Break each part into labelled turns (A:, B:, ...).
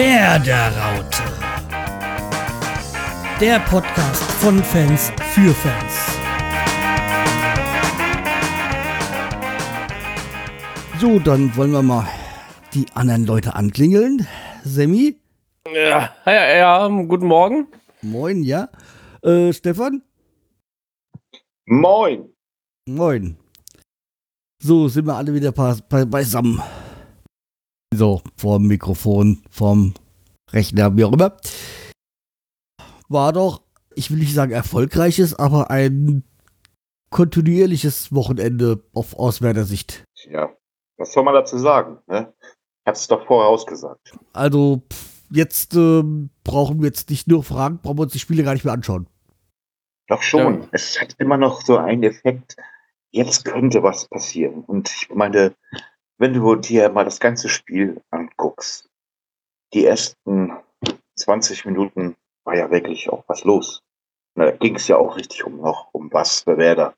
A: Werderaute. Der Podcast von Fans für Fans. So, dann wollen wir mal die anderen Leute anklingeln. Semi?
B: Ja, ja, ja, guten Morgen.
A: Moin, ja. Äh, Stefan?
C: Moin.
A: Moin. So, sind wir alle wieder beisammen. So, vorm Mikrofon, vorm Rechner, wie auch immer. War doch, ich will nicht sagen erfolgreiches, aber ein kontinuierliches Wochenende auf Auswärter Sicht.
C: Ja, was soll man dazu sagen? Ne? Ich hab's doch vorher ausgesagt.
A: Also, jetzt äh, brauchen wir jetzt nicht nur fragen, brauchen wir uns die Spiele gar nicht mehr anschauen.
C: Doch schon. Ja. Es hat immer noch so einen Effekt, jetzt könnte was passieren. Und ich meine, wenn du dir mal das ganze Spiel anguckst, die ersten 20 Minuten war ja wirklich auch was los. Da ging es ja auch richtig um noch, um was für Werder.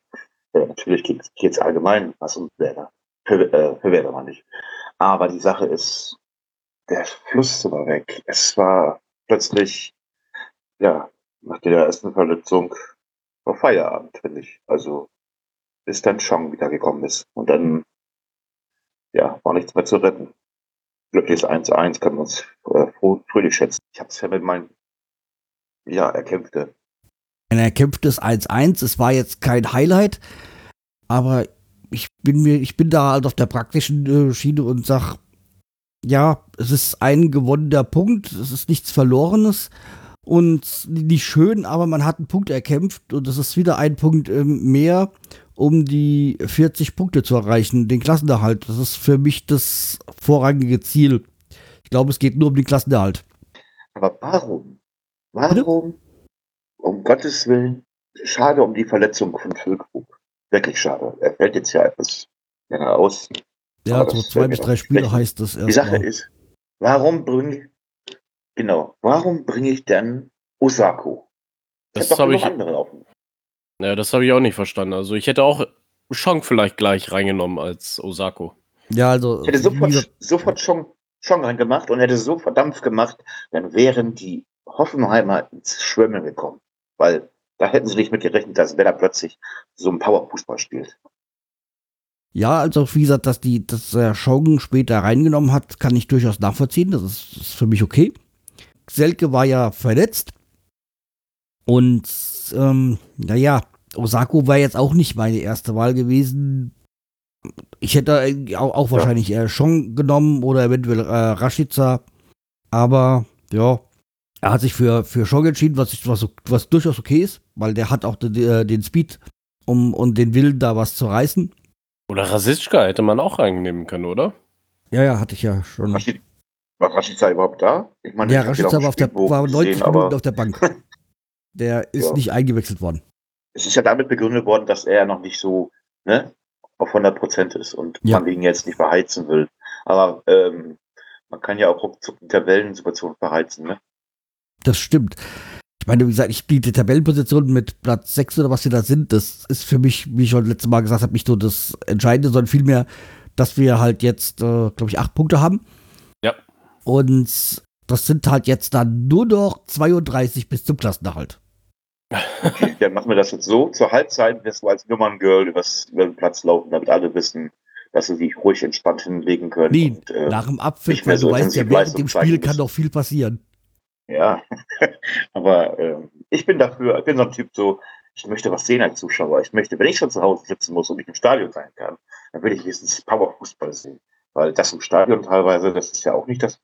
C: Ja, natürlich geht es allgemein was um Werder. Für, äh, für Werder mal nicht. Aber die Sache ist, der Fluss war weg. Es war plötzlich, ja, nach der ersten Verletzung war Feierabend, finde ich. Also, bis dann Chong wieder gekommen ist. Und dann, ja, war nichts mehr zu retten. Glückliches 1-1 können wir uns äh, fröhlich schätzen. Ich habe es ja mit meinem, ja, erkämpfte.
A: Ein erkämpftes 1-1. Es war jetzt kein Highlight, aber ich bin mir, ich bin da halt auf der praktischen äh, Schiene und sag, ja, es ist ein gewonnener Punkt, es ist nichts Verlorenes und nicht schön, aber man hat einen Punkt erkämpft und es ist wieder ein Punkt ähm, mehr, um die 40 Punkte zu erreichen, den Klassenerhalt. Das ist für mich das vorrangige Ziel. Ich glaube, es geht nur um den Klassenerhalt.
C: Aber warum? Warum? Um Gottes Willen. Schade um die Verletzung von Füllkrug. Wirklich schade. Er fällt jetzt ja etwas länger aus.
A: Ja, so zwei bis drei Spiele heißt das
C: erst. Die Sache mal. ist, warum bringe Genau. Warum bringe ich denn Osako?
B: Ich das habe ich. Andere auf. Ja, das habe ich auch nicht verstanden. Also ich hätte auch Chong vielleicht gleich reingenommen als Osako.
A: Ja, also.
C: Ich hätte sofort, sofort Chong, Chong reingemacht und hätte so verdammt gemacht, dann wären die Hoffenheimer ins Schwimmen gekommen. Weil da hätten sie nicht mit gerechnet, dass Werder plötzlich so ein Powerfußball spielt.
A: Ja, also wie gesagt, dass die, dass er Chong später reingenommen hat, kann ich durchaus nachvollziehen. Das ist, ist für mich okay. Selke war ja verletzt. Und ähm, naja, Osako war jetzt auch nicht meine erste Wahl gewesen. Ich hätte auch, auch wahrscheinlich eher Chong genommen oder eventuell äh, Rashica. Aber ja, er hat sich für, für Chong entschieden, was, was, was durchaus okay ist, weil der hat auch den, äh, den Speed um, und den Willen, da was zu reißen.
B: Oder Rasitschka hätte man auch reinnehmen können, oder?
A: Ja, ja, hatte ich ja schon.
C: War Rashica überhaupt da?
A: Ich meine, ja, Rashica war, auf der, war 90 gesehen, Minuten auf der Bank. Der ist ja. nicht eingewechselt worden.
C: Es ist ja damit begründet worden, dass er noch nicht so ne, auf 100 Prozent ist und ja. man ihn jetzt nicht verheizen will. Aber ähm, man kann ja auch ruckzuck die Tabellensituation verheizen. Ne?
A: Das stimmt. Ich meine, wie gesagt, ich die Tabellenposition mit Platz 6 oder was wir da sind, das ist für mich, wie ich schon letztes Mal gesagt habe, nicht so das Entscheidende, sondern vielmehr, dass wir halt jetzt, äh, glaube ich, acht Punkte haben. Und das sind halt jetzt dann nur noch 32 bis zum Klassenerhalt.
C: Okay, dann machen wir das jetzt so. Zur Halbzeit wirst du als Nummerngirl über den Platz laufen, damit alle wissen, dass sie sich ruhig entspannt hinlegen können.
A: Nee, und, äh, nach dem Abpfiff, weil so du weißt ja, während dem Spiel kann doch viel passieren.
C: Ja, aber äh, ich bin dafür, ich bin so ein Typ so, ich möchte was sehen als Zuschauer. Ich möchte, wenn ich schon zu Hause sitzen muss und nicht im Stadion sein kann, dann will ich wenigstens Powerfußball sehen. Weil das im Stadion teilweise, das ist ja auch nicht das,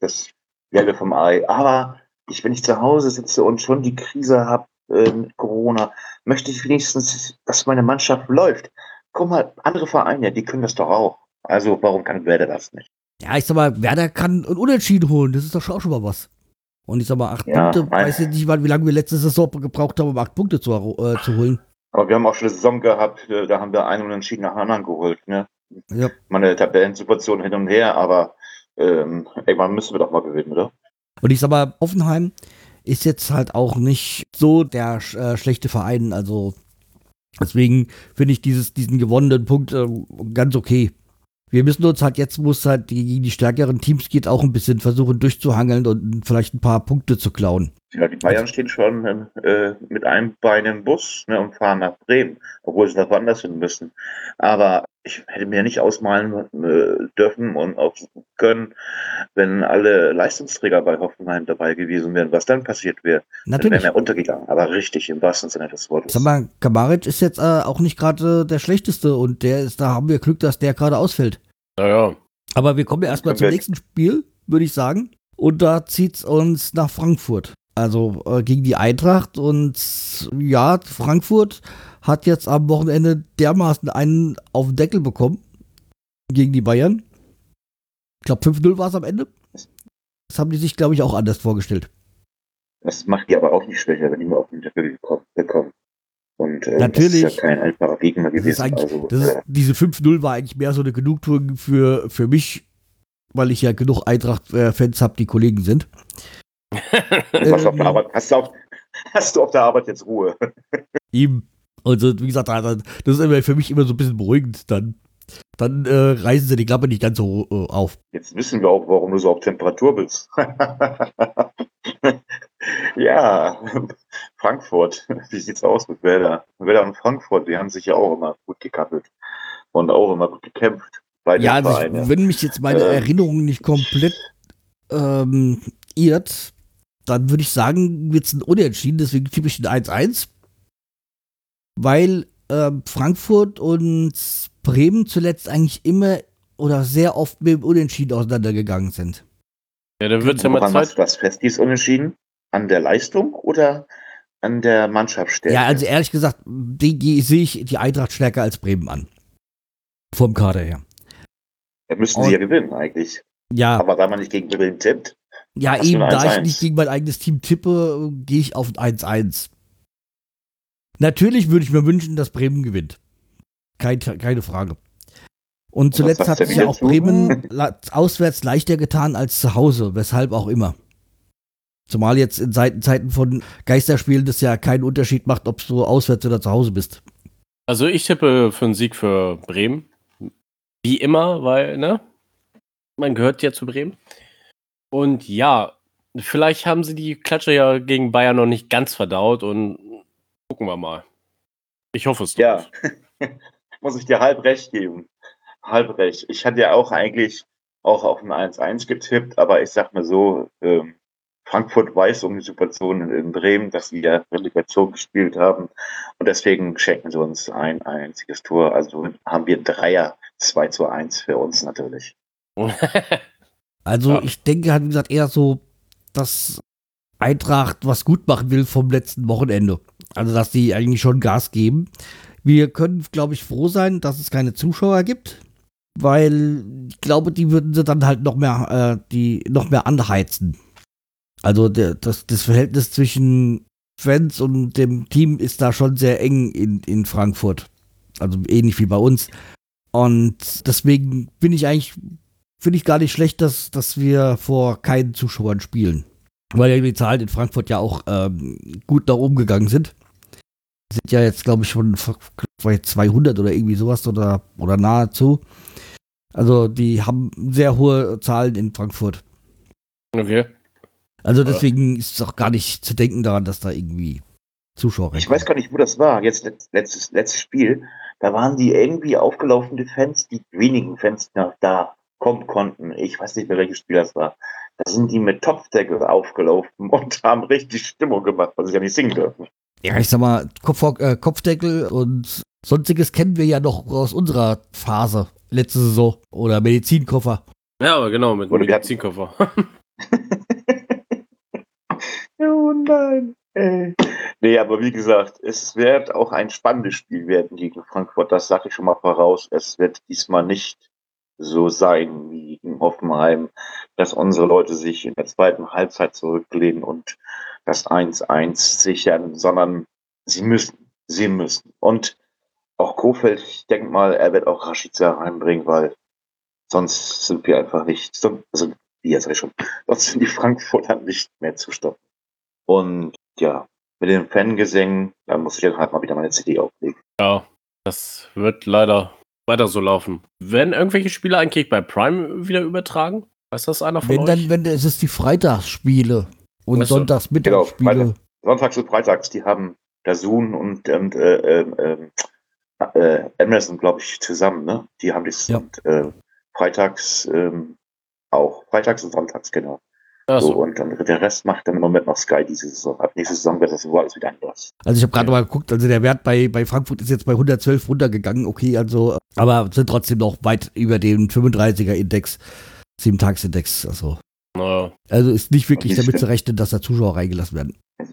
C: das Gelbe vom Ei. Aber ich, wenn ich zu Hause sitze und schon die Krise habe äh, mit Corona, möchte ich wenigstens, dass meine Mannschaft läuft. Guck mal, andere Vereine, die können das doch auch. Also warum kann Werder das nicht?
A: Ja, ich sag mal, Werder kann ein Unentschieden holen. Das ist doch auch schon mal was. Und ich sag mal, acht ja, Punkte, weiß ich nicht, wie lange wir letzte Saison gebraucht haben, um acht Punkte zu, äh, zu holen.
C: Aber wir haben auch schon eine Saison gehabt, äh, da haben wir einen Unentschieden nach anderen geholt. Ne? ja. meine Tabellensituation hin und her, aber ähm, irgendwann müssen wir doch mal gewinnen, oder?
A: Und ich sag mal, Offenheim ist jetzt halt auch nicht so der äh, schlechte Verein, also deswegen finde ich dieses, diesen gewonnenen Punkt äh, ganz okay. wir müssen uns halt jetzt, wo es halt gegen die stärkeren Teams geht, auch ein bisschen versuchen durchzuhangeln und vielleicht ein paar Punkte zu klauen.
C: Ja, die Bayern stehen schon äh, mit einem Bein im Bus ne, und fahren nach Bremen, obwohl sie noch woanders hin müssen. Aber ich hätte mir nicht ausmalen äh, dürfen und auch können, wenn alle Leistungsträger bei Hoffenheim dabei gewesen wären, was dann passiert wäre.
A: Natürlich.
C: Dann wären wir untergegangen, aber richtig im wahrsten Sinne des Wortes.
A: Sag mal, Kamaric ist jetzt äh, auch nicht gerade der schlechteste und der ist, da haben wir Glück, dass der gerade ausfällt.
B: Naja.
A: Aber wir kommen ja erstmal zum nächsten Spiel, würde ich sagen. Und da zieht es uns nach Frankfurt. Also äh, gegen die Eintracht und ja, Frankfurt hat jetzt am Wochenende dermaßen einen auf den Deckel bekommen gegen die Bayern. Ich glaube 5-0 war es am Ende. Das haben die sich, glaube ich, auch anders vorgestellt.
C: Das macht die aber auch nicht schwächer, wenn die mal auf den Deckel bekommen. Und
A: äh, Natürlich,
C: das ist ja kein einfacher Gegner gewesen.
A: Also, ist, äh, diese 5-0 war eigentlich mehr so eine Genugtuung für, für mich, weil ich ja genug Eintracht-Fans habe, die Kollegen sind.
C: Was auf der Arbeit, hast, du auf, hast du auf der Arbeit jetzt Ruhe?
A: Ihm. Also, wie gesagt, das ist immer für mich immer so ein bisschen beruhigend. Dann, dann äh, reißen sie die Klappe nicht ganz so äh, auf.
C: Jetzt wissen wir auch, warum du so auf Temperatur bist. ja, Frankfurt. Wie sieht's aus mit Werder? Werder und Frankfurt, die haben sich ja auch immer gut gekappelt und auch immer gut gekämpft.
A: ja, also ich, wenn mich jetzt meine äh, Erinnerung nicht komplett ähm, irrt, dann würde ich sagen, wird es ein Unentschieden, deswegen tippe ich ein 1-1 weil äh, Frankfurt und Bremen zuletzt eigentlich immer oder sehr oft mit dem Unentschieden auseinandergegangen sind.
B: Ja, da wird es ja mal
C: Zeit. Das fest, dieses Unentschieden? An der Leistung oder an der Mannschaftsstärke?
A: Ja, also ehrlich gesagt, die, die sehe ich die Eintracht stärker als Bremen an. Vom Kader her.
C: Ja, müssten sie ja gewinnen eigentlich.
A: Ja.
C: Aber weil man nicht gegen Bremen tippt.
A: Ja, eben, da ich nicht gegen mein eigenes Team tippe, gehe ich auf ein 1-1. Natürlich würde ich mir wünschen, dass Bremen gewinnt. Kein, keine Frage. Und zuletzt hat sich ja auch Bremen auswärts leichter getan als zu Hause, weshalb auch immer. Zumal jetzt in Zeiten von Geisterspielen das ja keinen Unterschied macht, ob du auswärts oder zu Hause bist.
B: Also ich tippe für einen Sieg für Bremen. Wie immer, weil, ne? Man gehört ja zu Bremen. Und ja, vielleicht haben sie die Klatsche ja gegen Bayern noch nicht ganz verdaut und Gucken wir mal. Ich hoffe es.
C: Ja, muss ich dir halb recht geben. Halb recht. Ich hatte ja auch eigentlich auch auf ein 1-1 getippt, aber ich sag mal so, ähm, Frankfurt weiß um die Situation in Bremen, dass sie ja Relegation gespielt haben und deswegen schenken sie uns ein einziges Tor. Also haben wir Dreier 2 zu 1 für uns natürlich.
A: also ja. ich denke halt, wie gesagt, eher so, dass Eintracht was gut machen will vom letzten Wochenende. Also, dass die eigentlich schon Gas geben. Wir können, glaube ich, froh sein, dass es keine Zuschauer gibt, weil ich glaube, die würden sie dann halt noch mehr, äh, die noch mehr anheizen. Also der, das, das Verhältnis zwischen Fans und dem Team ist da schon sehr eng in, in Frankfurt. Also ähnlich wie bei uns. Und deswegen bin ich eigentlich, finde ich gar nicht schlecht, dass, dass wir vor keinen Zuschauern spielen. Weil ja die Zahlen in Frankfurt ja auch ähm, gut nach oben gegangen sind sind ja jetzt, glaube ich, schon 200 oder irgendwie sowas oder, oder nahezu. Also die haben sehr hohe Zahlen in Frankfurt.
B: Okay.
A: Also deswegen ist es auch gar nicht zu denken daran, dass da irgendwie Zuschauer
C: Ich weiß gar nicht, wo das war. Jetzt letztes, letztes Spiel. Da waren die irgendwie aufgelaufene Fans, die wenigen Fans noch da kommen konnten. Ich weiß nicht mehr, welches Spiel das war. Da sind die mit Topfdeckel aufgelaufen und haben richtig Stimmung gemacht, was ich ja nicht singen dürfen
A: ja, ich sag mal, Kopf, äh, Kopfdeckel und sonstiges kennen wir ja noch aus unserer Phase, letzte Saison. Oder Medizinkoffer.
B: Ja, aber genau, mit Oder Medizinkoffer.
C: oh nein. Ey. Nee, aber wie gesagt, es wird auch ein spannendes Spiel werden gegen Frankfurt. Das sage ich schon mal voraus. Es wird diesmal nicht so sein wie in Hoffenheim, dass unsere Leute sich in der zweiten Halbzeit zurücklehnen und das 1-1 sichern, sondern sie müssen, sie müssen. Und auch Kofeld, ich denke mal, er wird auch Rashica reinbringen, weil sonst sind wir einfach nicht, also, wie ich schon, sonst sind die Frankfurter nicht mehr zu stoppen. Und ja, mit den Fangesängen, da muss ich dann halt mal wieder meine CD auflegen.
B: Ja, das wird leider weiter so laufen. Werden irgendwelche Spiele eigentlich bei Prime wieder übertragen? Weiß das einer von
A: wenn
B: euch?
A: dann, wenn es ist die Freitagsspiele und
B: Ach so.
A: sonntags
C: Genau. Freitag. Sonntags und Freitags, die haben Dazun und, und äh, äh, äh, Amazon, glaube ich, zusammen, ne? Die haben das
A: Ja.
C: und, äh, freitags ähm, auch. Freitags und sonntags, genau.
B: Ach
C: So,
B: so.
C: und dann der Rest macht dann im Moment noch Sky diese Saison. Ab nächste Saison wird das wohl alles wieder anders.
A: Also ich habe gerade mal geguckt, also der Wert bei, bei Frankfurt ist jetzt bei 112 runtergegangen, okay, also, aber sind trotzdem noch weit über den 35er Index, 7-Tags-Index, also.
B: Naja.
A: Also ist nicht wirklich damit zu rechnen, dass da Zuschauer reingelassen werden.
C: Also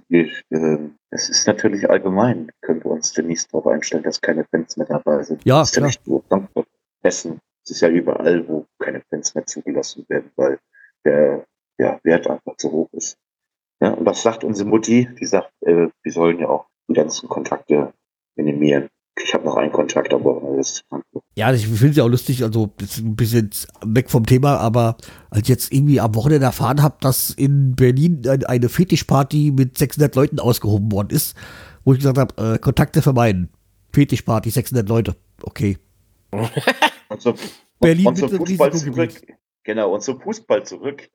C: ähm, es ist natürlich allgemein, können wir uns demnächst darauf einstellen, dass keine Fans mehr dabei sind.
A: Ja,
C: das ist ja
A: klar.
C: nicht nur Frankfurt, Hessen. Es ist ja überall, wo keine Fans mehr zugelassen werden, weil der ja, Wert einfach zu hoch ist. Ja, und was sagt unsere Mutti? Die sagt, äh, wir sollen ja auch die ganzen Kontakte minimieren. Ich habe noch einen Kontakt, aber das ist Frankfurt.
A: Ja, ich finde es ja auch lustig, also ein bisschen weg vom Thema, aber als ich jetzt irgendwie am Wochenende erfahren habe, dass in Berlin ein- eine Fetischparty mit 600 Leuten ausgehoben worden ist, wo ich gesagt habe, äh, Kontakte vermeiden. Fetischparty, 600 Leute. Okay.
C: Und zum,
A: Berlin
C: und zum
A: mit dem
C: Fußball zurück. Genau, und zum Fußball zurück.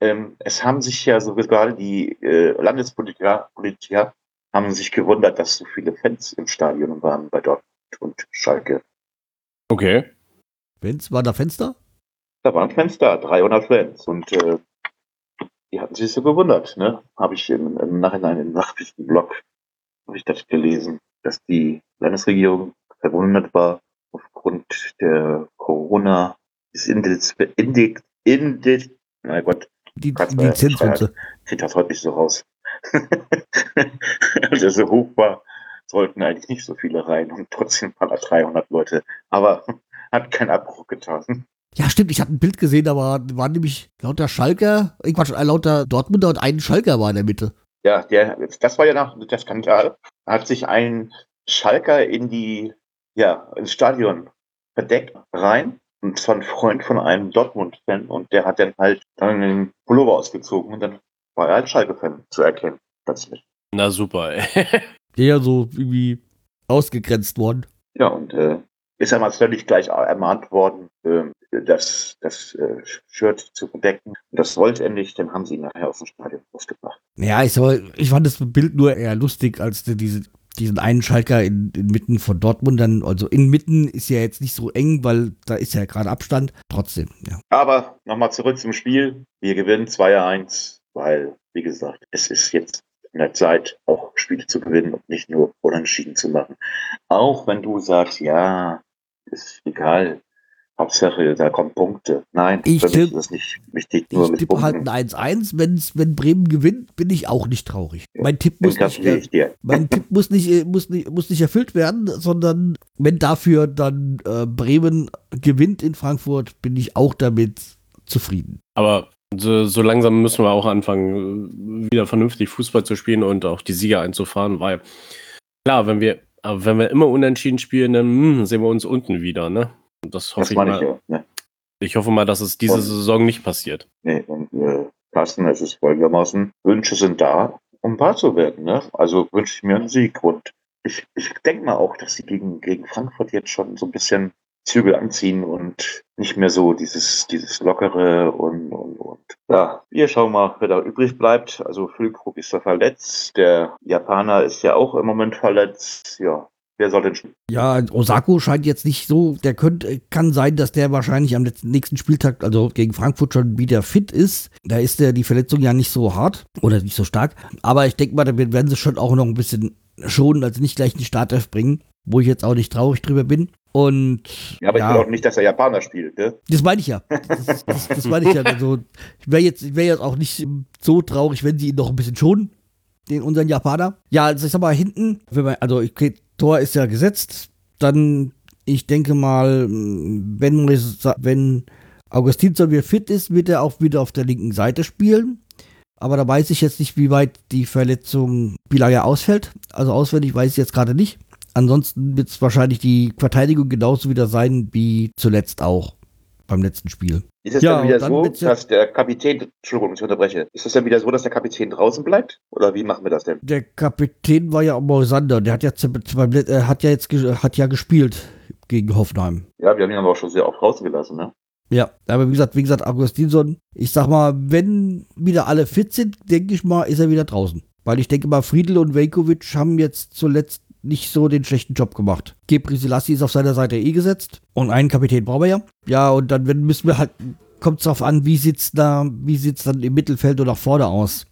C: Ähm, es haben sich ja so gerade die äh, Landespolitiker Politiker haben sich gewundert, dass so viele Fans im Stadion waren bei Dortmund und Schalke.
B: Okay.
A: Wenn's war da Fenster?
C: Da waren Fans da, 300 Fans. Und äh, die hatten sich so gewundert. Ne? Habe ich im, im Nachhinein im Nachrichtenblog habe ich das gelesen, dass die Landesregierung verwundert war aufgrund der Corona des Index, Index, Index, mein Gott,
A: Die, die Lizenzwünsche.
C: kriegt das heute nicht so raus. Als er so hoch war, sollten eigentlich nicht so viele rein und trotzdem waren da 300 Leute. Aber hat keinen Abbruch getan.
A: Ja, stimmt, ich hatte ein Bild gesehen, da war, waren nämlich lauter Schalker, äh, Quatsch, äh, lauter Dortmunder und ein Schalker war in der Mitte.
C: Ja, der, das war ja noch der Skandal. Da hat sich ein Schalker in die, ja, ins Stadion verdeckt rein. Und zwar ein Freund von einem Dortmund-Fan. Und der hat dann halt dann den Pullover ausgezogen und dann war er als Schalke-Fan zu erkennen. Plötzlich.
B: Na super, ey.
A: Der so irgendwie ausgegrenzt worden.
C: Ja, und äh, ist einmal völlig gleich ermahnt worden, ähm, das, das äh, Shirt zu verdecken. Und das wollte er nicht, dann haben sie ihn nachher aus dem Stadion rausgebracht.
A: Ja, ich, soll, ich fand das Bild nur eher lustig, als die- diese, diesen einen Schalker in, inmitten von Dortmund dann, also inmitten ist ja jetzt nicht so eng, weil da ist ja gerade Abstand. Trotzdem, ja.
C: Aber nochmal zurück zum Spiel. Wir gewinnen 2-1, weil, wie gesagt, es ist jetzt in der Zeit, auch Spiele zu gewinnen und nicht nur unentschieden zu machen. Auch wenn du sagst, ja, ist egal. Hauptsache, da kommen Punkte. Nein,
A: Ich
C: für mich
A: tipp-
C: ist das nicht wichtig, nur
A: Ich
C: mit
A: tippe halt
C: Punkten.
A: ein 1-1. Wenn's, wenn Bremen gewinnt, bin ich auch nicht traurig. Mein Tipp muss nicht,
C: dir.
A: mein Tipp muss nicht, äh, muss nicht, muss nicht erfüllt werden, sondern wenn dafür dann äh, Bremen gewinnt in Frankfurt, bin ich auch damit zufrieden.
B: Aber so, so langsam müssen wir auch anfangen, wieder vernünftig Fußball zu spielen und auch die Sieger einzufahren, weil klar, wenn wir, aber wenn wir immer unentschieden spielen, dann hm, sehen wir uns unten wieder, ne? Und das hoffe
C: Das
B: ich mal.
C: ich ja. Ne?
B: Ich hoffe mal, dass es diese
C: Und-
B: Saison nicht passiert.
C: Nee, und äh, Carsten, es ist folgendermaßen, Wünsche sind da, um wahr zu werden. Ne? Also wünsche ich mir einen Sieg. Und ich, ich denke mal auch, dass sie gegen, gegen Frankfurt jetzt schon so ein bisschen Zügel anziehen und nicht mehr so dieses, dieses Lockere und, und, und. Ja, wir schauen mal, wer da übrig bleibt. Also Füllkrug ist ja verletzt, der Japaner ist ja auch im Moment verletzt. Ja, wer soll denn spielen?
A: Ja, Osako scheint jetzt nicht so, der könnte, kann sein, dass der wahrscheinlich am letzten, nächsten Spieltag, also gegen Frankfurt schon wieder fit ist. Da ist der die Verletzung ja nicht so hart oder nicht so stark. Aber ich denke mal, da werden sie schon auch noch ein bisschen schonen, also nicht gleich in die Startelf bringen, wo ich jetzt auch nicht traurig drüber bin. Und
C: Ja, aber ich will auch nicht, dass der Japaner spielt. Ne?
A: Das meine ich ja. Das, das, das meine ich ja. Also, ich wäre jetzt, ich wär jetzt auch nicht so traurig, wenn sie ihn noch ein bisschen schonen, den unseren Japaner. Ja, also ich sag mal, hinten, wenn man, also okay, Tor ist ja gesetzt, dann, ich denke mal, wenn, wenn Augustinsson wieder fit ist, wird er auch wieder auf der linken Seite spielen. Aber da weiß ich jetzt nicht, wie weit die Verletzung, er ausfällt. Also auswendig weiß ich jetzt gerade nicht. Ansonsten wird es wahrscheinlich die Verteidigung genauso wieder sein wie zuletzt auch beim letzten Spiel.
C: Ist es
A: Ja,
C: dann wieder
A: dann
C: so, dass der Kapitän, Entschuldigung, ich unterbreche, ist es dann wieder so, dass der Kapitän draußen bleibt? Oder wie machen wir das denn?
A: Der Kapitän war ja auch Moisander, der hat Let- äh, hat ja jetzt hat ja gespielt gegen Hoffenheim.
C: Ja, wir haben ihn aber auch schon sehr oft rausgelassen, ne?
A: Ja, aber wie gesagt, wie gesagt, Augustinsson, ich sag mal, wenn wieder alle fit sind, denke ich mal, ist er wieder draußen. Weil ich denke mal, Friedel und Velkovic haben jetzt zuletzt nicht so den schlechten Job gemacht. Gebri Selassie ist auf seiner Seite eh gesetzt und einen Kapitän brauchen wir ja. Ja, und dann müssen wir halt, kommt es darauf an, wie sieht's da, wie sieht's dann im Mittelfeld oder vorne aus.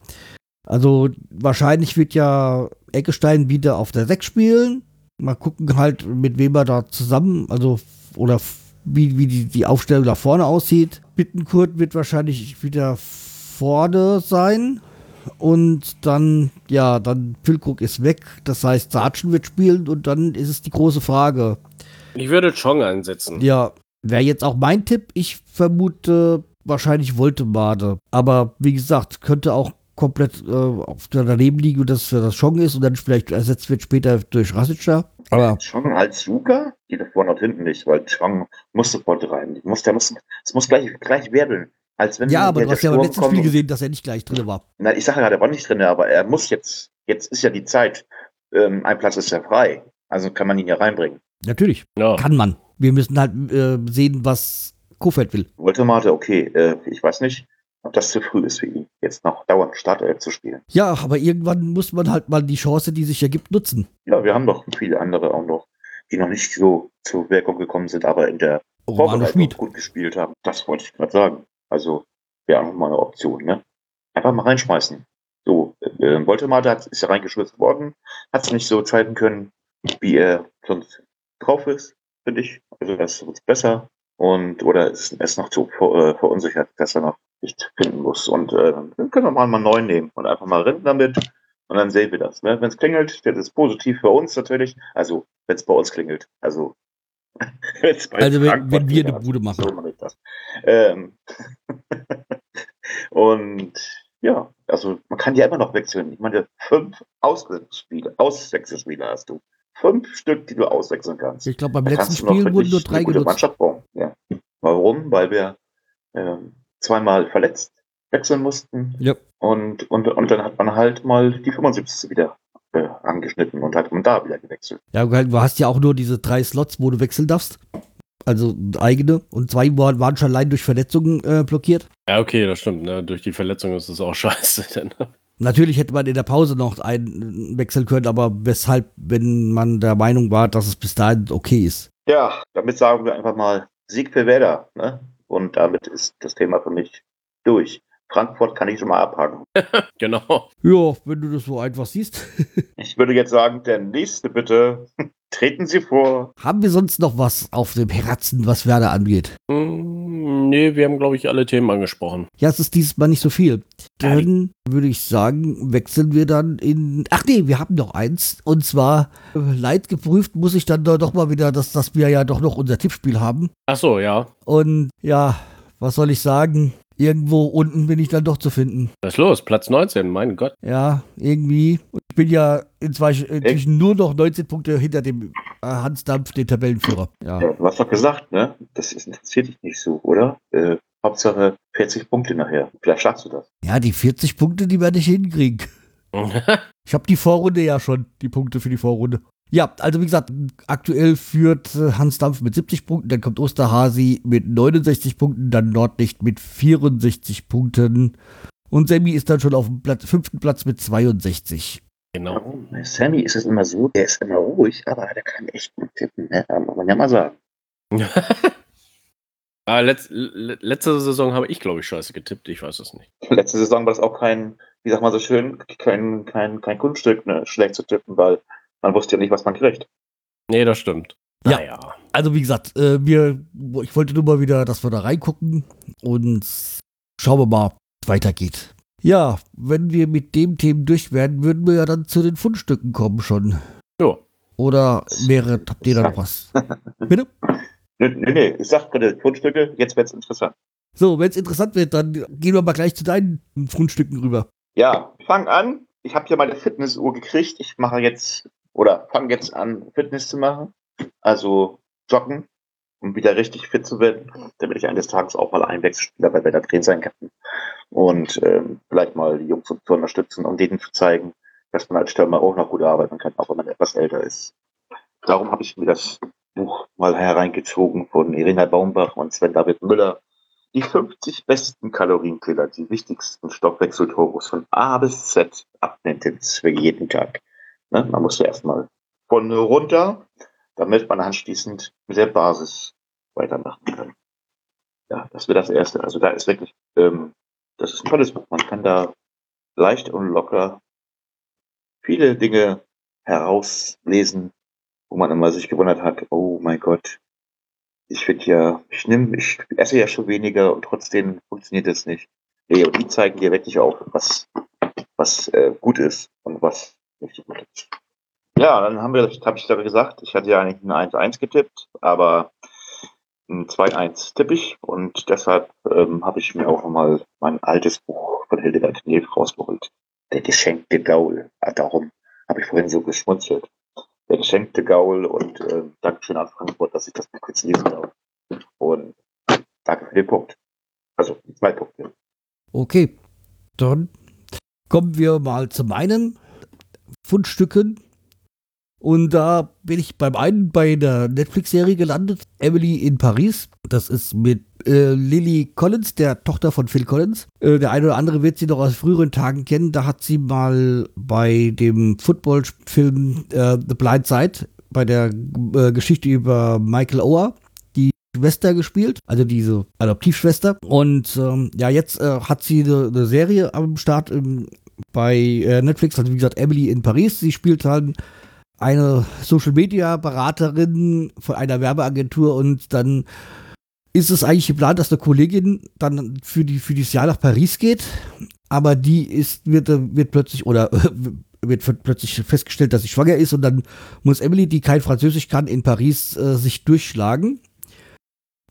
A: Also wahrscheinlich wird ja Eckestein wieder auf der 6 spielen. Mal gucken halt, mit wem er da zusammen, also oder wie, wie die, die Aufstellung da vorne aussieht. Bittenkurt wird wahrscheinlich wieder vorne sein. Und dann, ja, dann Füllkrug ist weg. Das heißt, Sargent wird spielen und dann ist es die große Frage.
B: Ich würde Chong einsetzen.
A: Ja, wäre jetzt auch mein Tipp. Ich vermute wahrscheinlich Voltemade. Aber wie gesagt, könnte auch komplett äh, auf der daneben liegen und dass das Chong ist und dann vielleicht ersetzt wird später durch Rasica.
C: Aber Chong als Luca? Geht vorne und hinten nicht, weil Chong muss sofort rein. Muss, der muss, es muss gleich, gleich wirbeln. Als wenn
A: ja, aber du hast ja beim letzten Spiel gesehen, dass er nicht gleich drin war.
C: Nein, ich sage ja, er war nicht drin, aber er muss jetzt, jetzt ist ja die Zeit, ähm, ein Platz ist ja frei. Also kann man ihn ja reinbringen.
A: Natürlich, ja. kann man. Wir müssen halt äh, sehen, was Kofeld will.
C: Wollte Mate, okay, äh, ich weiß nicht, ob das zu früh ist für ihn, jetzt noch dauernd Startelf zu spielen.
A: Ja, aber irgendwann muss man halt mal die Chance, die sich ergibt, nutzen.
C: Ja, wir haben doch viele andere auch noch, die noch nicht so zur Wirkung gekommen sind, aber in der Vorbereitung gut gespielt haben. Das wollte ich gerade sagen. Also wäre auch mal eine Option, ne? Einfach mal reinschmeißen. So, äh, Woltemade hat, ist ja reingeschmissen worden, hat es nicht so zeigen können, wie er sonst drauf ist, finde ich. Also das ist besser. Und oder ist, ist noch zu ver, äh, verunsichert, dass er noch nicht finden muss. Und äh, dann können wir mal einen neuen nehmen und einfach mal rennen damit. Und dann sehen wir das. Ne? Wenn es klingelt, das ist positiv für uns natürlich. Also, wenn es bei uns klingelt. Also,
A: also wenn, wenn wir eine Bude machen. So mache ich das.
C: Ähm und ja, also man kann ja immer noch wechseln. Ich meine, fünf Auswechselspiele, Auswechselspiele hast du. Fünf Stück, die du auswechseln kannst.
A: Ich glaube, beim letzten Spiel wurden nur drei genutzt. Mannschaft bauen.
C: Ja. Warum? Weil wir ähm, zweimal verletzt wechseln mussten.
A: Ja.
C: Und, und, und dann hat man halt mal die 75. wieder äh, angeschnitten und hat man da wieder gewechselt.
A: Ja, du hast ja auch nur diese drei Slots, wo du wechseln darfst. Also eigene. Und zwei waren schon allein durch Verletzungen äh, blockiert.
B: Ja, okay, das stimmt. Ne? Durch die Verletzung ist es auch scheiße. Ne?
A: Natürlich hätte man in der Pause noch einen wechseln können, aber weshalb, wenn man der Meinung war, dass es bis dahin okay ist.
C: Ja, damit sagen wir einfach mal Sieg für Werder. Ne? Und damit ist das Thema für mich durch. Frankfurt kann ich schon mal abhaken.
B: genau.
A: Ja, wenn du das so einfach siehst.
C: ich würde jetzt sagen, der nächste bitte. Treten Sie vor.
A: Haben wir sonst noch was auf dem Herzen, was Werder angeht?
B: Mm, nee, wir haben, glaube ich, alle Themen angesprochen.
A: Ja, es ist dieses Mal nicht so viel. Dann würde ich sagen, wechseln wir dann in. Ach nee, wir haben noch eins. Und zwar, äh, leid geprüft, muss ich dann doch mal wieder, dass, dass wir ja doch noch unser Tippspiel haben.
B: Ach so, ja.
A: Und ja, was soll ich sagen? Irgendwo unten bin ich dann doch zu finden.
B: Was ist los? Platz 19, mein Gott.
A: Ja, irgendwie. Ich bin ja inzwischen nur noch 19 Punkte hinter dem äh, Hans Dampf, den Tabellenführer. Ja.
C: ja. du hast doch gesagt, ne? Das interessiert dich nicht so, oder? Äh, Hauptsache 40 Punkte nachher. Vielleicht schaffst du das.
A: Ja, die 40 Punkte, die werde ich hinkriegen. ich habe die Vorrunde ja schon, die Punkte für die Vorrunde. Ja, also wie gesagt, aktuell führt äh, Hans Dampf mit 70 Punkten, dann kommt Osterhasi mit 69 Punkten, dann Nordlicht mit 64 Punkten und Sammy ist dann schon auf dem Platz, fünften Platz mit 62.
C: Genau. Sammy ist es immer so, der ist immer ruhig, aber der kann echt gut tippen, ne? muss man ja mal sagen.
B: ah, letz, letzte Saison habe ich, glaube ich, scheiße getippt, ich weiß es nicht.
C: Letzte Saison war das auch kein, wie sagt man so schön, kein, kein, kein Kunststück, ne, schlecht zu tippen, weil man wusste ja nicht, was man kriegt.
B: Nee, das stimmt.
A: Ja, naja. also wie gesagt, äh, wir, ich wollte nur mal wieder, dass wir da reingucken und schauen wir mal, wie es weitergeht. Ja, wenn wir mit dem Themen durch werden, würden wir ja dann zu den Fundstücken kommen schon.
B: Ja.
A: Oder wäre, habt ihr da noch was? Bitte?
C: Nee, nee, nee, ich sag gerade Fundstücke, jetzt wird's interessant.
A: So, wenn es interessant wird, dann gehen wir mal gleich zu deinen Fundstücken rüber.
C: Ja, fang an. Ich habe hier meine Fitnessuhr gekriegt. Ich mache jetzt oder fange jetzt an, Fitness zu machen, also joggen, um wieder richtig fit zu werden, damit ich eines Tages auch mal ein Wechselspieler bei Werder Bremen sein kann. Und ähm, vielleicht mal die Jungs zu unterstützen und denen zu zeigen, dass man als Stürmer auch noch gut arbeiten kann, auch wenn man etwas älter ist. Darum habe ich mir das Buch mal hereingezogen von Irina Baumbach und Sven David Müller. Die 50 besten Kalorienkiller, die wichtigsten Stoffwechselturbos von A bis Z Abnehmtipps für jeden Tag. Ne? Man muss ja erstmal von runter, damit man anschließend mit der Basis weitermachen kann. Ja, das wäre das Erste. Also da ist wirklich, ähm, das ist ein tolles Buch. Man kann da leicht und locker viele Dinge herauslesen, wo man immer sich gewundert hat, oh mein Gott, ich finde ja, ich nehme, ich esse ja schon weniger und trotzdem funktioniert das nicht. Nee, und die zeigen dir wirklich auch, was, was äh, gut ist und was. Ja, dann haben wir, habe ich da gesagt, ich hatte ja eigentlich ein 1-1 getippt, aber ein 2-1 tippe ich und deshalb ähm, habe ich mir auch nochmal mein altes Buch von Hildegard Knef rausgeholt. Der geschenkte Gaul. Ah, darum habe ich vorhin so geschmunzelt. Der geschenkte Gaul und äh, Dankeschön an Frankfurt, dass ich das mal kurz lesen darf. Und danke für den Punkt. Also zwei Punkte.
A: Okay, dann kommen wir mal zu meinen Fundstücken. Und da bin ich beim einen bei der Netflix-Serie gelandet, Emily in Paris. Das ist mit äh, Lily Collins, der Tochter von Phil Collins. Äh, der eine oder andere wird sie noch aus früheren Tagen kennen. Da hat sie mal bei dem Football-Film äh, The Blind Side, bei der äh, Geschichte über Michael Ower, die Schwester gespielt, also diese Adoptivschwester. Und ähm, ja, jetzt äh, hat sie eine, eine Serie am Start im, bei äh, Netflix, also wie gesagt, Emily in Paris. Sie spielt halt eine Social Media Beraterin von einer Werbeagentur und dann ist es eigentlich geplant, dass eine Kollegin dann für die für dieses Jahr nach Paris geht, aber die ist wird wird plötzlich oder wird plötzlich festgestellt, dass sie schwanger ist und dann muss Emily, die kein Französisch kann, in Paris äh, sich durchschlagen.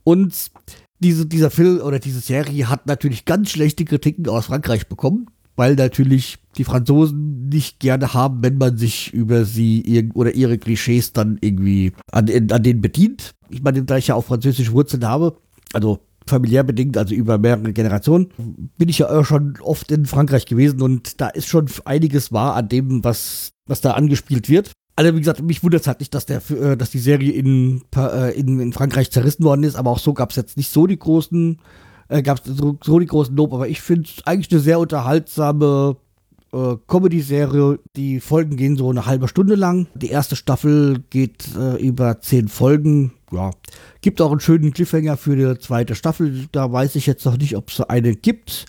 A: Und diese, dieser Film oder diese Serie hat natürlich ganz schlechte Kritiken aus Frankreich bekommen weil natürlich die Franzosen nicht gerne haben, wenn man sich über sie oder ihre Klischees dann irgendwie an, an denen bedient. Ich meine, da ich ja auch französische Wurzeln habe, also familiär bedingt, also über mehrere Generationen, bin ich ja schon oft in Frankreich gewesen und da ist schon einiges wahr an dem, was, was da angespielt wird. Also wie gesagt, mich wundert es halt nicht, dass, der, äh, dass die Serie in, äh, in, in Frankreich zerrissen worden ist, aber auch so gab es jetzt nicht so die großen äh, gab es so, so die großen Lob, aber ich finde es eigentlich eine sehr unterhaltsame äh, Comedy-Serie. Die Folgen gehen so eine halbe Stunde lang. Die erste Staffel geht äh, über zehn Folgen. Ja, gibt auch einen schönen Cliffhanger für die zweite Staffel. Da weiß ich jetzt noch nicht, ob es eine gibt.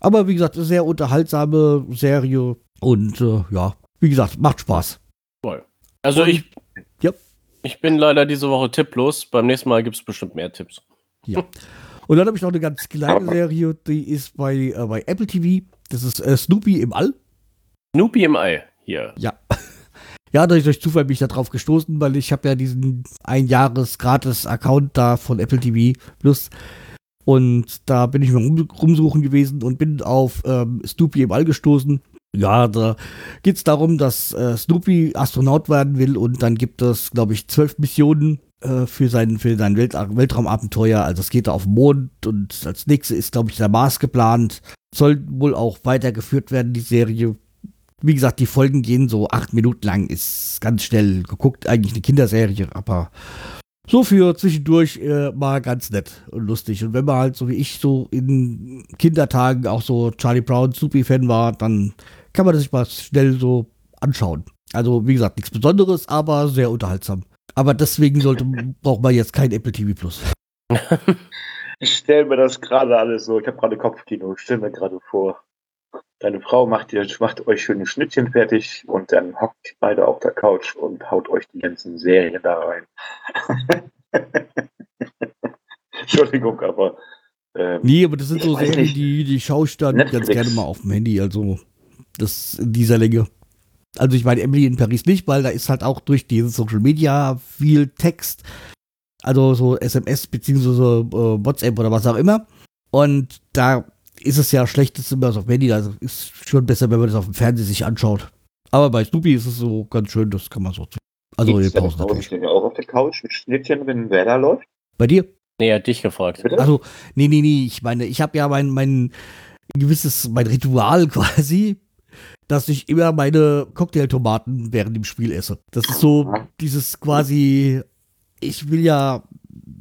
A: Aber wie gesagt, eine sehr unterhaltsame Serie und äh, ja, wie gesagt, macht Spaß.
B: Toll. Also und, ich, ja. ich bin leider diese Woche tipplos. Beim nächsten Mal gibt es bestimmt mehr Tipps.
A: Ja. Und dann habe ich noch eine ganz kleine Serie, die ist bei, äh, bei Apple TV. Das ist äh, Snoopy im All.
B: Snoopy im All, hier.
A: Ja. Ja, durch, durch Zufall bin ich da drauf gestoßen, weil ich habe ja diesen ein Jahres Gratis-Account da von Apple TV Plus. Und da bin ich mal rum, rumsuchen gewesen und bin auf ähm, Snoopy im All gestoßen. Ja, da geht es darum, dass äh, Snoopy Astronaut werden will und dann gibt es, glaube ich, zwölf Missionen äh, für sein, für sein Welt, Weltraumabenteuer. Also es geht auf den Mond und als nächstes ist, glaube ich, der Mars geplant. Soll wohl auch weitergeführt werden, die Serie. Wie gesagt, die Folgen gehen so acht Minuten lang, ist ganz schnell geguckt, eigentlich eine Kinderserie, aber so für zwischendurch äh, mal ganz nett und lustig. Und wenn man halt so wie ich so in Kindertagen auch so Charlie Brown Supi-Fan war, dann kann man das sich mal schnell so anschauen. Also wie gesagt, nichts Besonderes, aber sehr unterhaltsam. Aber deswegen sollte, braucht man jetzt kein Apple TV Plus.
C: Ich stelle mir das gerade alles so, ich habe gerade Kopfkino, ich stelle mir gerade vor. Deine Frau macht, ihr, macht euch schöne Schnittchen fertig und dann hockt ihr beide auf der Couch und haut euch die ganzen Serien da rein. Entschuldigung, aber.
A: Ähm, nee, aber das sind so Serien, die, die schaue ich dann Netflix. ganz gerne mal auf dem Handy, also das in dieser Länge. Also ich meine Emily in Paris nicht, weil da ist halt auch durch diese Social Media viel Text, also so SMS beziehungsweise äh, WhatsApp oder was auch immer. Und da ist es ja schlecht, dass immer so auf Handy, also ist schon besser, wenn man das auf dem Fernseher sich anschaut. Aber bei Snoopy ist es so ganz schön, das kann man so.
C: Also in Pause natürlich. Ich auch auf der Couch mit Schnittchen, wenn wer da läuft.
A: Bei dir?
B: Nee, er hat dich gefragt.
A: Bitte? Also, nee, nee, nee, ich meine, ich habe ja mein, mein gewisses, mein Ritual quasi, dass ich immer meine Cocktailtomaten während dem Spiel esse. Das ist so dieses quasi ich will ja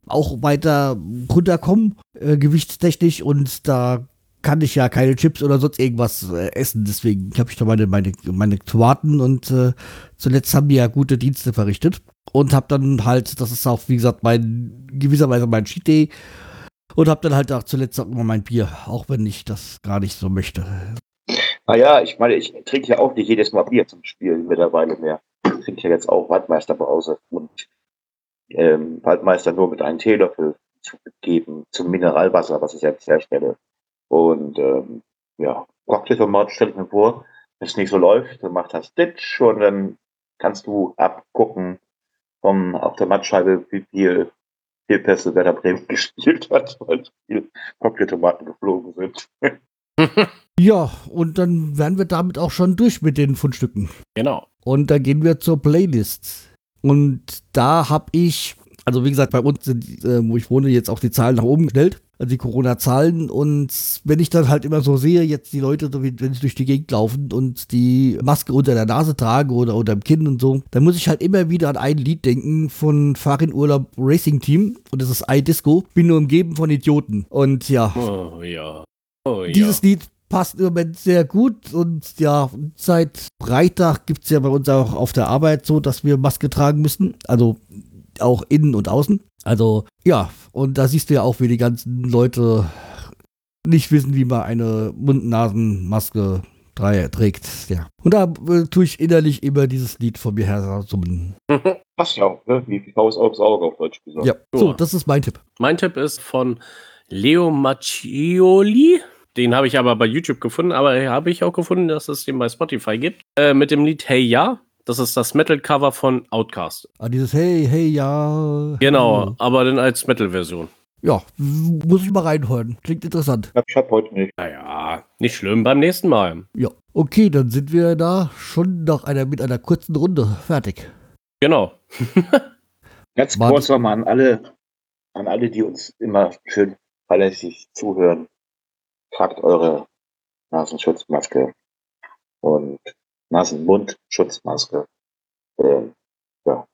A: auch weiter runterkommen, äh, gewichtstechnisch, und da kann ich ja keine Chips oder sonst irgendwas äh, essen. Deswegen habe ich da meine, meine, meine Tomaten und äh, zuletzt haben die ja gute Dienste verrichtet. Und habe dann halt, das ist auch, wie gesagt, mein, gewisserweise mein Cheat Day. Und habe dann halt auch zuletzt auch immer mein Bier, auch wenn ich das gar nicht so möchte.
C: Naja, ich meine, ich trinke ja auch nicht jedes Mal Bier zum Spielen mittlerweile mehr. Ich trinke ja jetzt auch Waldmeisterbrause und ähm, Waldmeister nur mit einem Teelöffel zu geben zum Mineralwasser, was ich jetzt herstelle. Und ähm, ja, Cocktailformat stelle ich mir vor, wenn es nicht so läuft, dann macht das Ditch und dann kannst du abgucken vom, auf der Mattscheibe, wie viel Pässe Werder Bremen gespielt hat, weil viele Cocktailtomaten geflogen sind.
A: Ja, und dann wären wir damit auch schon durch mit den Fundstücken.
B: Genau.
A: Und dann gehen wir zur Playlist. Und da habe ich, also wie gesagt, bei uns sind, äh, wo ich wohne, jetzt auch die Zahlen nach oben gestellt also die Corona-Zahlen. Und wenn ich dann halt immer so sehe, jetzt die Leute, wenn sie durch die Gegend laufen und die Maske unter der Nase tragen oder unter dem Kinn und so, dann muss ich halt immer wieder an ein Lied denken von Farin Urlaub Racing Team. Und das ist iDisco. Bin nur umgeben von Idioten. Und ja.
B: Oh ja. Oh, ja.
A: Dieses Lied passt im Moment sehr gut und ja, seit Freitag gibt es ja bei uns auch auf der Arbeit so, dass wir Maske tragen müssen. Also auch innen und außen. Also ja, und da siehst du ja auch, wie die ganzen Leute nicht wissen, wie man eine Mund-Nasen-Maske trägt. Ja. Und da äh, tue ich innerlich immer dieses Lied von mir her summen.
C: Passt ja auch, ne? Wie Faust aufs Auge auf Deutsch gesagt.
A: Ja, so, das ist mein Tipp.
B: Mein Tipp ist von Leo Macchioli. Den habe ich aber bei YouTube gefunden, aber habe ich auch gefunden, dass es den bei Spotify gibt. Äh, mit dem Lied Hey Ja. Das ist das Metal-Cover von Outcast.
A: Ah, dieses Hey, hey, ja.
B: Genau, oh. aber dann als Metal-Version.
A: Ja, muss ich mal reinhören. Klingt interessant.
C: Ich hab heute nicht.
B: Naja, nicht schlimm, beim nächsten Mal.
A: Ja, okay, dann sind wir da schon nach einer, mit einer kurzen Runde fertig.
B: Genau.
C: Ganz kurz nochmal an alle, an alle, die uns immer schön verlässlich zuhören. Tragt eure Nasenschutzmaske und Nasen-Mund-Schutzmaske. Ähm, ja.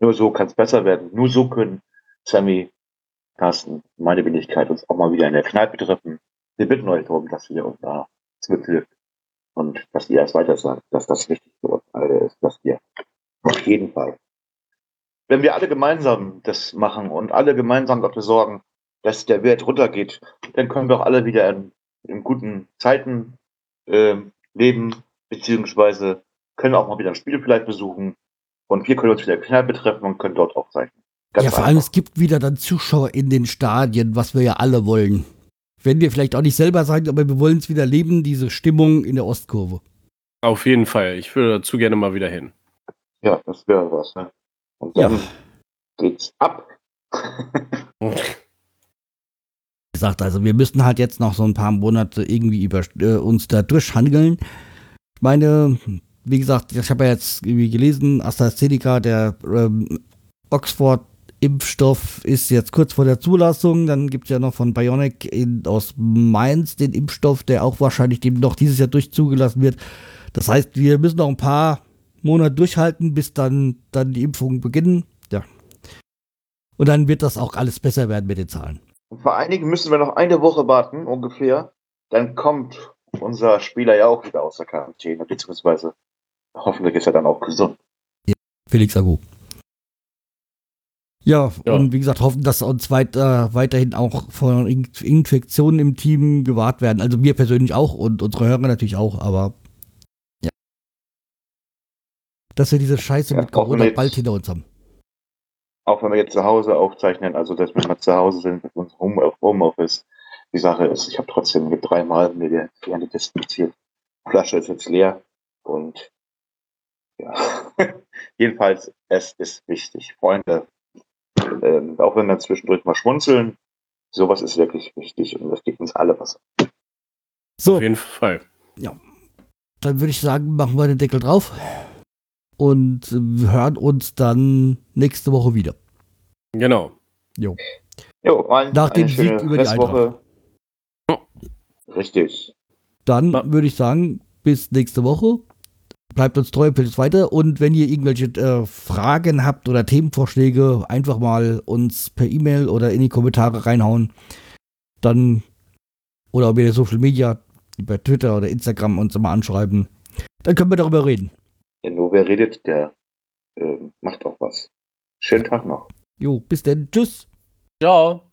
C: Nur so kann es besser werden. Nur so können Sammy, Carsten, meine Wenigkeit uns auch mal wieder in der Kneipe treffen. Wir bitten euch darum, dass ihr uns da mithilft und dass ihr es weiter sagt, dass das wichtig für uns alle ist, dass wir auf jeden Fall, wenn wir alle gemeinsam das machen und alle gemeinsam dafür sorgen, dass der Wert runtergeht, dann können wir auch alle wieder in, in guten Zeiten äh, leben beziehungsweise können auch mal wieder ein Spiel vielleicht besuchen und wir können uns wieder Kneipe treffen und können dort aufzeichnen.
A: Ganz ja, vor allem, es gibt wieder dann Zuschauer in den Stadien, was wir ja alle wollen. Wenn wir vielleicht auch nicht selber sagen, aber wir wollen es wieder leben, diese Stimmung in der Ostkurve.
B: Auf jeden Fall. Ich würde dazu gerne mal wieder hin.
C: Ja, das wäre was. Ne? Und dann ja. geht's ab.
A: gesagt, also wir müssen halt jetzt noch so ein paar Monate irgendwie über, äh, uns da durchhandeln meine, wie gesagt, ich habe ja jetzt irgendwie gelesen, AstraZeneca, der ähm, Oxford-Impfstoff ist jetzt kurz vor der Zulassung. Dann gibt es ja noch von BioNTech in, aus Mainz den Impfstoff, der auch wahrscheinlich dem noch dieses Jahr durchzugelassen wird. Das heißt, wir müssen noch ein paar Monate durchhalten, bis dann, dann die Impfungen beginnen. Ja. Und dann wird das auch alles besser werden mit den Zahlen.
C: Vor einigen müssen wir noch eine Woche warten, ungefähr. Dann kommt unser Spieler ja auch wieder aus der Quarantäne, beziehungsweise hoffentlich ist er dann auch gesund.
A: Ja, Felix Agu. Ja, ja, und wie gesagt, hoffen, dass uns weiter, weiterhin auch von Infektionen im Team gewahrt werden. Also wir persönlich auch und unsere Hörer natürlich auch, aber ja. Dass wir diese Scheiße ja, mit Corona bald hinter uns haben.
C: Auch wenn wir jetzt zu Hause aufzeichnen, also dass wir mal zu Hause sind mit unserem Homeoffice, die Sache ist, ich habe trotzdem mit dreimal mir die Hände desinfiziert. Die Flasche ist jetzt leer und ja, jedenfalls, es ist wichtig. Freunde, ähm, auch wenn wir zwischendurch mal schmunzeln, sowas ist wirklich wichtig und das gibt uns alle was.
B: So. Auf jeden Fall.
A: Ja. Dann würde ich sagen, machen wir den Deckel drauf und hören uns dann nächste Woche wieder.
B: Genau.
A: Jo.
C: Jo,
A: Nach dem Sieg über die Eintracht.
C: Richtig.
A: Dann würde ich sagen, bis nächste Woche. bleibt uns treu, es weiter. Und wenn ihr irgendwelche äh, Fragen habt oder Themenvorschläge, einfach mal uns per E-Mail oder in die Kommentare reinhauen. Dann, oder über Social Media, über Twitter oder Instagram uns mal anschreiben. Dann können wir darüber reden.
C: Wer redet, der äh, macht auch was. Schönen Tag noch.
A: Jo, bis denn. Tschüss.
B: Ciao.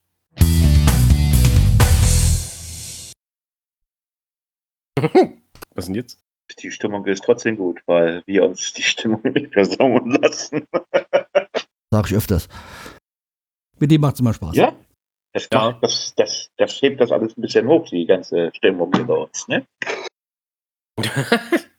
B: Was denn jetzt?
C: Die Stimmung ist trotzdem gut, weil wir uns die Stimmung nicht versauen lassen.
A: Sag ich öfters. Mit dem macht es immer Spaß.
C: Ja? Das,
B: Ja.
C: macht- das, das, das hebt das alles ein bisschen hoch, die ganze Stimmung hier bei uns, ne?